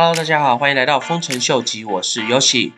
Hello，大家好，欢迎来到丰臣秀吉，我是 Yoshi。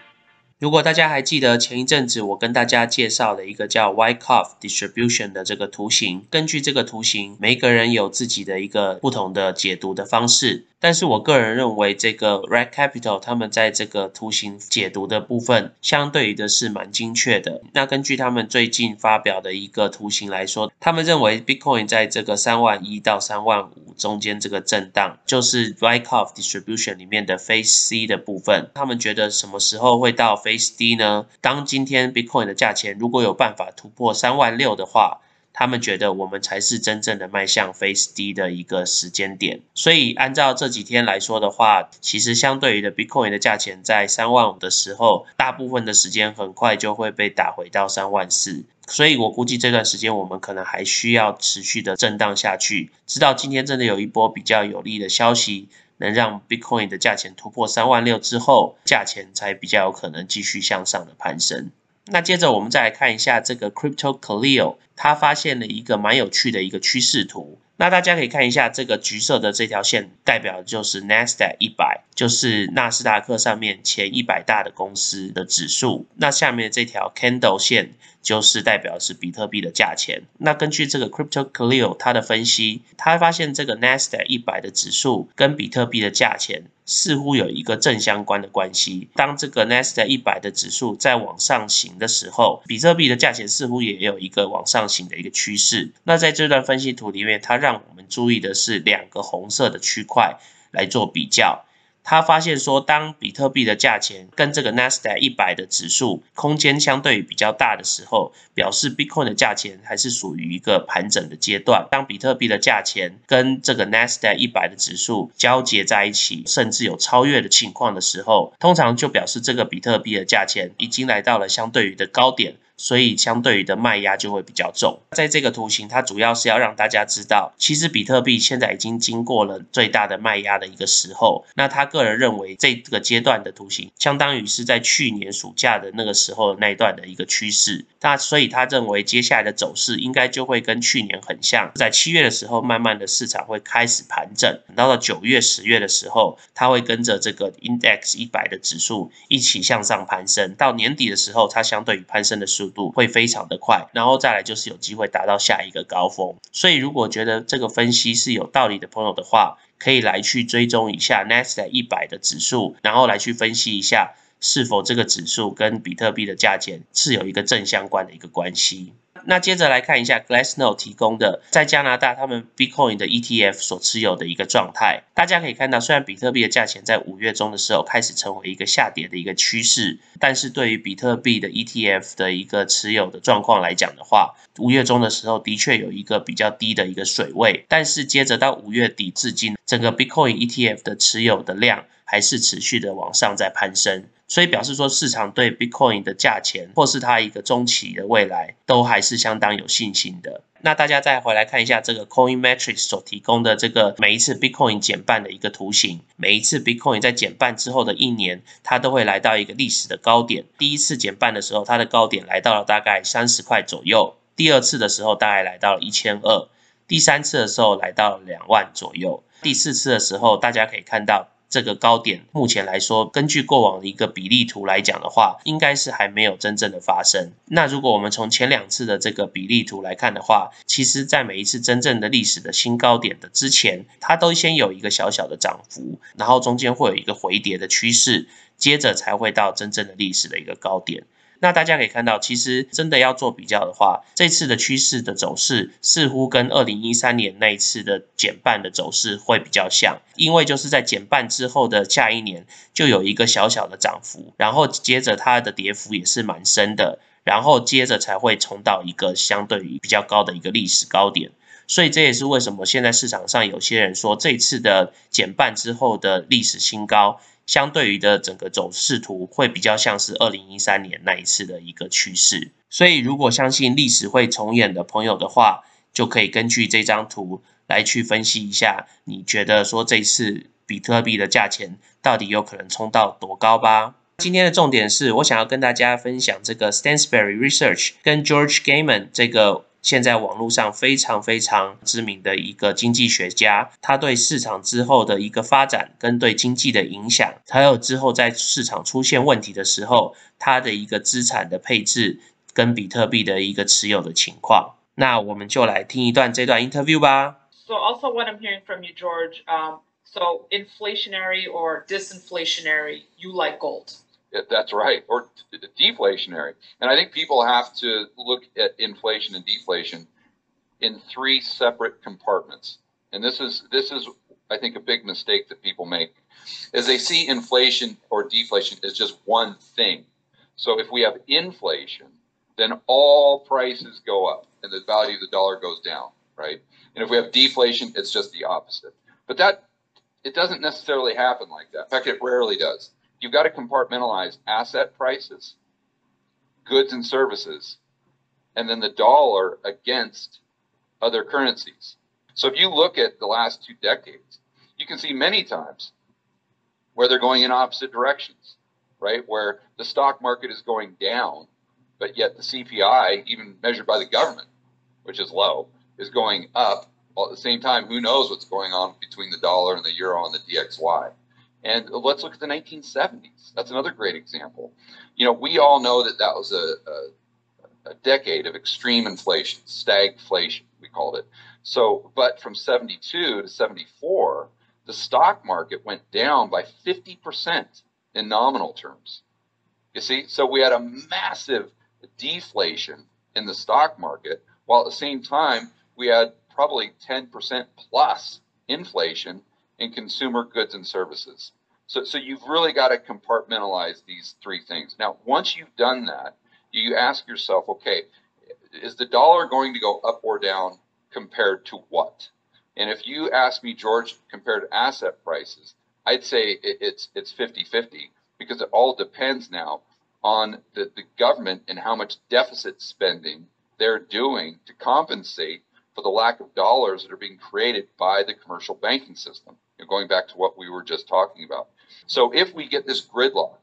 如果大家还记得前一阵子我跟大家介绍了一个叫 Wyckoff Distribution 的这个图形，根据这个图形，每个人有自己的一个不同的解读的方式。但是我个人认为，这个 Red Capital 他们在这个图形解读的部分，相对于的是蛮精确的。那根据他们最近发表的一个图形来说，他们认为 Bitcoin 在这个三万一到三万五中间这个震荡，就是 Wyckoff Distribution 里面的 Phase C 的部分。他们觉得什么时候会到 Phase D 呢？当今天 Bitcoin 的价钱如果有办法突破三万六的话。他们觉得我们才是真正的迈向 Face D 的一个时间点，所以按照这几天来说的话，其实相对于的 Bitcoin 的价钱在三万五的时候，大部分的时间很快就会被打回到三万四，所以我估计这段时间我们可能还需要持续的震荡下去，直到今天真的有一波比较有利的消息，能让 Bitcoin 的价钱突破三万六之后，价钱才比较有可能继续向上的攀升。那接着我们再来看一下这个 Crypto Cleo，它发现了一个蛮有趣的一个趋势图。那大家可以看一下这个橘色的这条线，代表的就是 Nasdaq 一百，就是纳斯达克上面前一百大的公司的指数。那下面这条 Candle 线就是代表是比特币的价钱。那根据这个 Crypto Clear 它的分析，它发现这个 Nasdaq 一百的指数跟比特币的价钱似乎有一个正相关的关系。当这个 Nasdaq 一百的指数在往上行的时候，比特币的价钱似乎也有一个往上行的一个趋势。那在这段分析图里面，它让让我们注意的是两个红色的区块来做比较。他发现说，当比特币的价钱跟这个 Nasdaq 一百的指数空间相对比较大的时候，表示 Bitcoin 的价钱还是属于一个盘整的阶段。当比特币的价钱跟这个 Nasdaq 一百的指数交结在一起，甚至有超越的情况的时候，通常就表示这个比特币的价钱已经来到了相对于的高点。所以相对于的卖压就会比较重。在这个图形，它主要是要让大家知道，其实比特币现在已经经过了最大的卖压的一个时候。那他个人认为，这个阶段的图形相当于是在去年暑假的那个时候那一段的一个趋势。那所以他认为接下来的走势应该就会跟去年很像，在七月的时候，慢慢的市场会开始盘整，等到了九月、十月的时候，它会跟着这个 Index 一百的指数一起向上攀升。到年底的时候，它相对于攀升的速度会非常的快，然后再来就是有机会达到下一个高峰。所以如果觉得这个分析是有道理的朋友的话，可以来去追踪一下 n a s d a 一百的指数，然后来去分析一下。是否这个指数跟比特币的价钱是有一个正相关的一个关系？那接着来看一下 Glassnode 提供的在加拿大他们 Bitcoin 的 ETF 所持有的一个状态。大家可以看到，虽然比特币的价钱在五月中的时候开始成为一个下跌的一个趋势，但是对于比特币的 ETF 的一个持有的状况来讲的话，五月中的时候的确有一个比较低的一个水位，但是接着到五月底至今，整个 Bitcoin ETF 的持有的量还是持续的往上在攀升。所以表示说，市场对 Bitcoin 的价钱，或是它一个中期的未来，都还是相当有信心的。那大家再回来看一下这个 Coin Metrics 所提供的这个每一次 Bitcoin 减半的一个图形。每一次 Bitcoin 在减半之后的一年，它都会来到一个历史的高点。第一次减半的时候，它的高点来到了大概三十块左右；第二次的时候，大概来到了一千二；第三次的时候，来到了两万左右；第四次的时候，大家可以看到。这个高点目前来说，根据过往的一个比例图来讲的话，应该是还没有真正的发生。那如果我们从前两次的这个比例图来看的话，其实在每一次真正的历史的新高点的之前，它都先有一个小小的涨幅，然后中间会有一个回跌的趋势，接着才会到真正的历史的一个高点。那大家可以看到，其实真的要做比较的话，这次的趋势的走势似乎跟二零一三年那一次的减半的走势会比较像，因为就是在减半之后的下一年就有一个小小的涨幅，然后接着它的跌幅也是蛮深的，然后接着才会冲到一个相对于比较高的一个历史高点，所以这也是为什么现在市场上有些人说这次的减半之后的历史新高。相对于的整个走势图会比较像是二零一三年那一次的一个趋势，所以如果相信历史会重演的朋友的话，就可以根据这张图来去分析一下，你觉得说这次比特币的价钱到底有可能冲到多高吧？今天的重点是我想要跟大家分享这个 Stansberry Research 跟 George Gaiman 这个现在网络上非常非常知名的一个经济学家，他对市场之后的一个发展跟对经济的影响，还有之后在市场出现问题的时候，他的一个资产的配置跟比特币的一个持有的情况。那我们就来听一段这段 interview 吧。So also what I'm hearing from you, George, um, so inflationary or disinflationary, you like gold. That's right, or deflationary. And I think people have to look at inflation and deflation in three separate compartments. And this is this is I think a big mistake that people make is they see inflation or deflation as just one thing. So if we have inflation, then all prices go up and the value of the dollar goes down, right? And if we have deflation, it's just the opposite. But that it doesn't necessarily happen like that. In fact, it rarely does you've got to compartmentalize asset prices, goods and services, and then the dollar against other currencies. So if you look at the last two decades, you can see many times where they're going in opposite directions, right? Where the stock market is going down, but yet the CPI, even measured by the government, which is low, is going up. While at the same time, who knows what's going on between the dollar and the euro and the DXY. And let's look at the 1970s. That's another great example. You know, we all know that that was a, a, a decade of extreme inflation, stagflation, we called it. So, but from 72 to 74, the stock market went down by 50% in nominal terms. You see, so we had a massive deflation in the stock market, while at the same time, we had probably 10% plus inflation in consumer goods and services. So, so you've really got to compartmentalize these three things. Now, once you've done that, you ask yourself, okay, is the dollar going to go up or down compared to what? And if you ask me, George, compared to asset prices, I'd say it's it's 50-50 because it all depends now on the, the government and how much deficit spending they're doing to compensate for the lack of dollars that are being created by the commercial banking system going back to what we were just talking about. So if we get this gridlock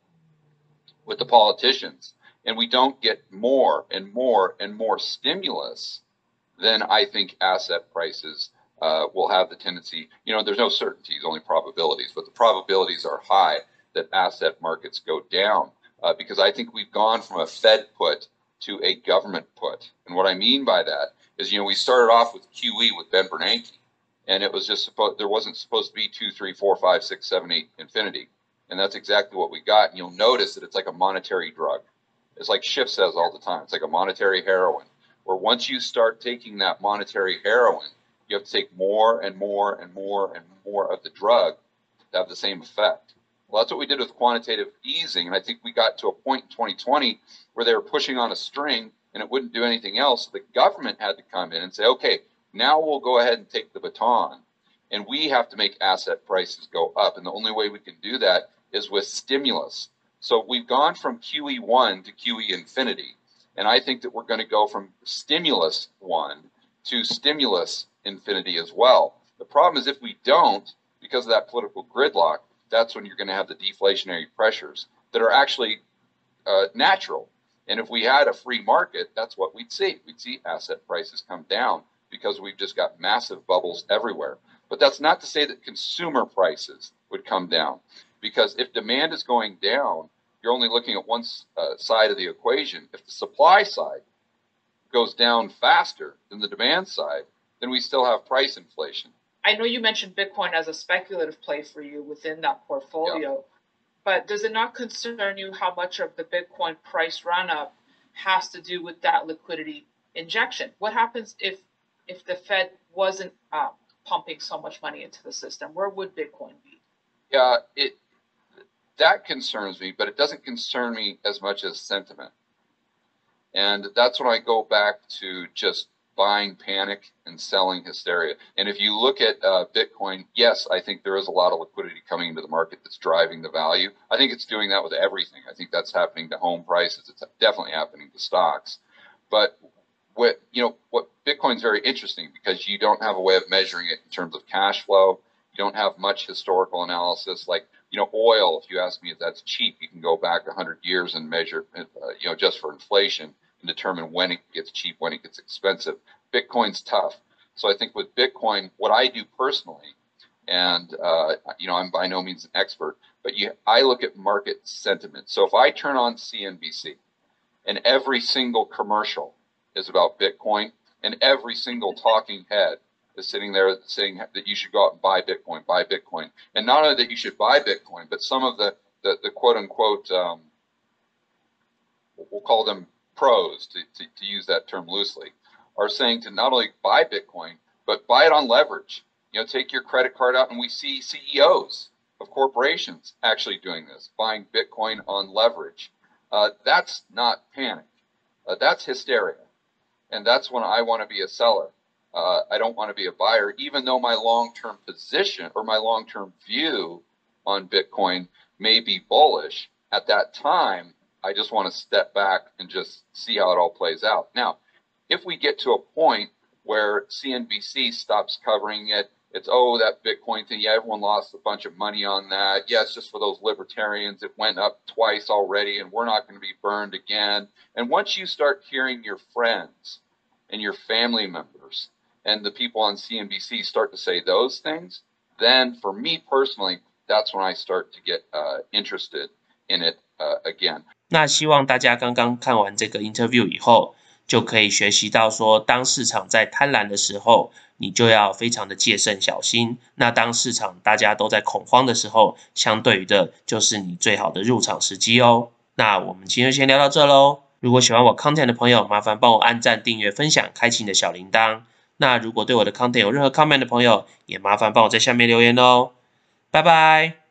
with the politicians and we don't get more and more and more stimulus, then I think asset prices uh, will have the tendency, you know, there's no certainties, only probabilities, but the probabilities are high that asset markets go down uh, because I think we've gone from a Fed put to a government put. And what I mean by that is, you know, we started off with QE with Ben Bernanke and it was just supposed there wasn't supposed to be two, three, four, five, six, seven, eight infinity, and that's exactly what we got. And you'll notice that it's like a monetary drug. It's like Schiff says all the time. It's like a monetary heroin, where once you start taking that monetary heroin, you have to take more and more and more and more of the drug to have the same effect. Well, that's what we did with quantitative easing, and I think we got to a point in 2020 where they were pushing on a string and it wouldn't do anything else. So the government had to come in and say, okay, now we'll go ahead and take the baton and we have to make asset prices go up. And the only way we can do that is with stimulus. So we've gone from QE1 to QE infinity. And I think that we're going to go from stimulus one to stimulus infinity as well. The problem is if we don't, because of that political gridlock, that's when you're going to have the deflationary pressures that are actually uh, natural. And if we had a free market, that's what we'd see. We'd see asset prices come down because we've just got massive bubbles everywhere. But that's not to say that consumer prices would come down because if demand is going down, you're only looking at one uh, side of the equation. If the supply side goes down faster than the demand side, then we still have price inflation. I know you mentioned Bitcoin as a speculative play for you within that portfolio, yeah. but does it not concern you how much of the Bitcoin price run up has to do with that liquidity injection? What happens if if the Fed wasn't uh, pumping so much money into the system? Where would Bitcoin be? Yeah, it that concerns me, but it doesn't concern me as much as sentiment. And that's when I go back to just buying panic and selling hysteria. And if you look at uh, Bitcoin, yes, I think there is a lot of liquidity coming into the market that's driving the value. I think it's doing that with everything. I think that's happening to home prices. It's definitely happening to stocks. But what you know what Bitcoin's very interesting because you don't have a way of measuring it in terms of cash flow. You don't have much historical analysis. Like you know, oil. If you ask me if that's cheap, you can go back hundred years and measure, uh, you know, just for inflation and determine when it gets cheap, when it gets expensive. Bitcoin's tough. So I think with Bitcoin, what I do personally, and uh, you know, I'm by no means an expert, but you, I look at market sentiment. So if I turn on CNBC, and every single commercial is about Bitcoin, and every single talking head is sitting there saying that you should go out and buy Bitcoin, buy Bitcoin, and not only that you should buy Bitcoin, but some of the the, the quote unquote um, we'll call them pros to, to, to use that term loosely are saying to not only buy Bitcoin but buy it on leverage. You know, take your credit card out, and we see CEOs of corporations actually doing this, buying Bitcoin on leverage. Uh, that's not panic. Uh, that's hysteria. And that's when I want to be a seller. Uh, I don't want to be a buyer, even though my long term position or my long term view on Bitcoin may be bullish. At that time, I just want to step back and just see how it all plays out. Now, if we get to a point where CNBC stops covering it, it's oh that Bitcoin thing. Yeah, everyone lost a bunch of money on that. Yeah, it's just for those libertarians. It went up twice already, and we're not going to be burned again. And once you start hearing your friends and your family members and the people on CNBC start to say those things, then for me personally, that's when I start to get uh, interested in it uh, again. 那希望大家刚刚看完这个 interview 以后， 就可以学习到说，当市场在贪婪的时候，你就要非常的戒慎小心。那当市场大家都在恐慌的时候，相对于的就是你最好的入场时机哦。那我们今天先聊到这喽。如果喜欢我 content 的朋友，麻烦帮我按赞、订阅、分享，开启你的小铃铛。那如果对我的 content 有任何 comment 的朋友，也麻烦帮我在下面留言哦。拜拜。